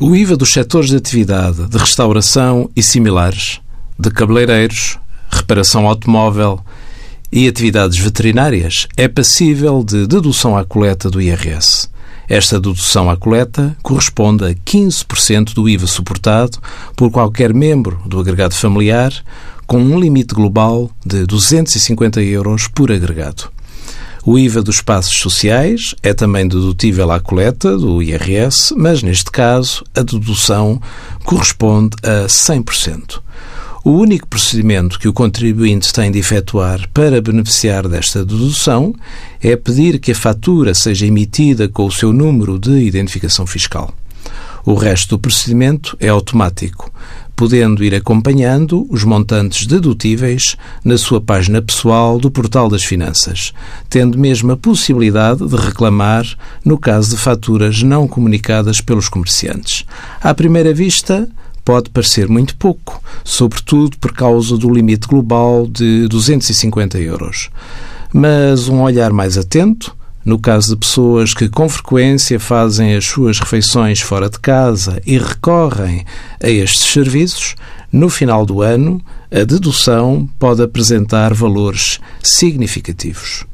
O IVA dos setores de atividade de restauração e similares, de cabeleireiros, reparação automóvel e atividades veterinárias é passível de dedução à coleta do IRS. Esta dedução à coleta corresponde a 15% do IVA suportado por qualquer membro do agregado familiar, com um limite global de 250 euros por agregado. O IVA dos espaços sociais é também dedutível à coleta do IRS, mas neste caso a dedução corresponde a 100%. O único procedimento que o contribuinte tem de efetuar para beneficiar desta dedução é pedir que a fatura seja emitida com o seu número de identificação fiscal. O resto do procedimento é automático, podendo ir acompanhando os montantes dedutíveis na sua página pessoal do Portal das Finanças, tendo mesmo a possibilidade de reclamar no caso de faturas não comunicadas pelos comerciantes. À primeira vista, pode parecer muito pouco, sobretudo por causa do limite global de 250 euros. Mas um olhar mais atento, no caso de pessoas que com frequência fazem as suas refeições fora de casa e recorrem a estes serviços, no final do ano, a dedução pode apresentar valores significativos.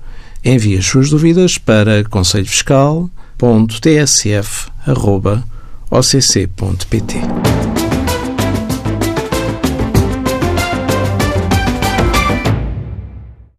Envie as suas dúvidas para conselhofiscal.tsf.occ.pt.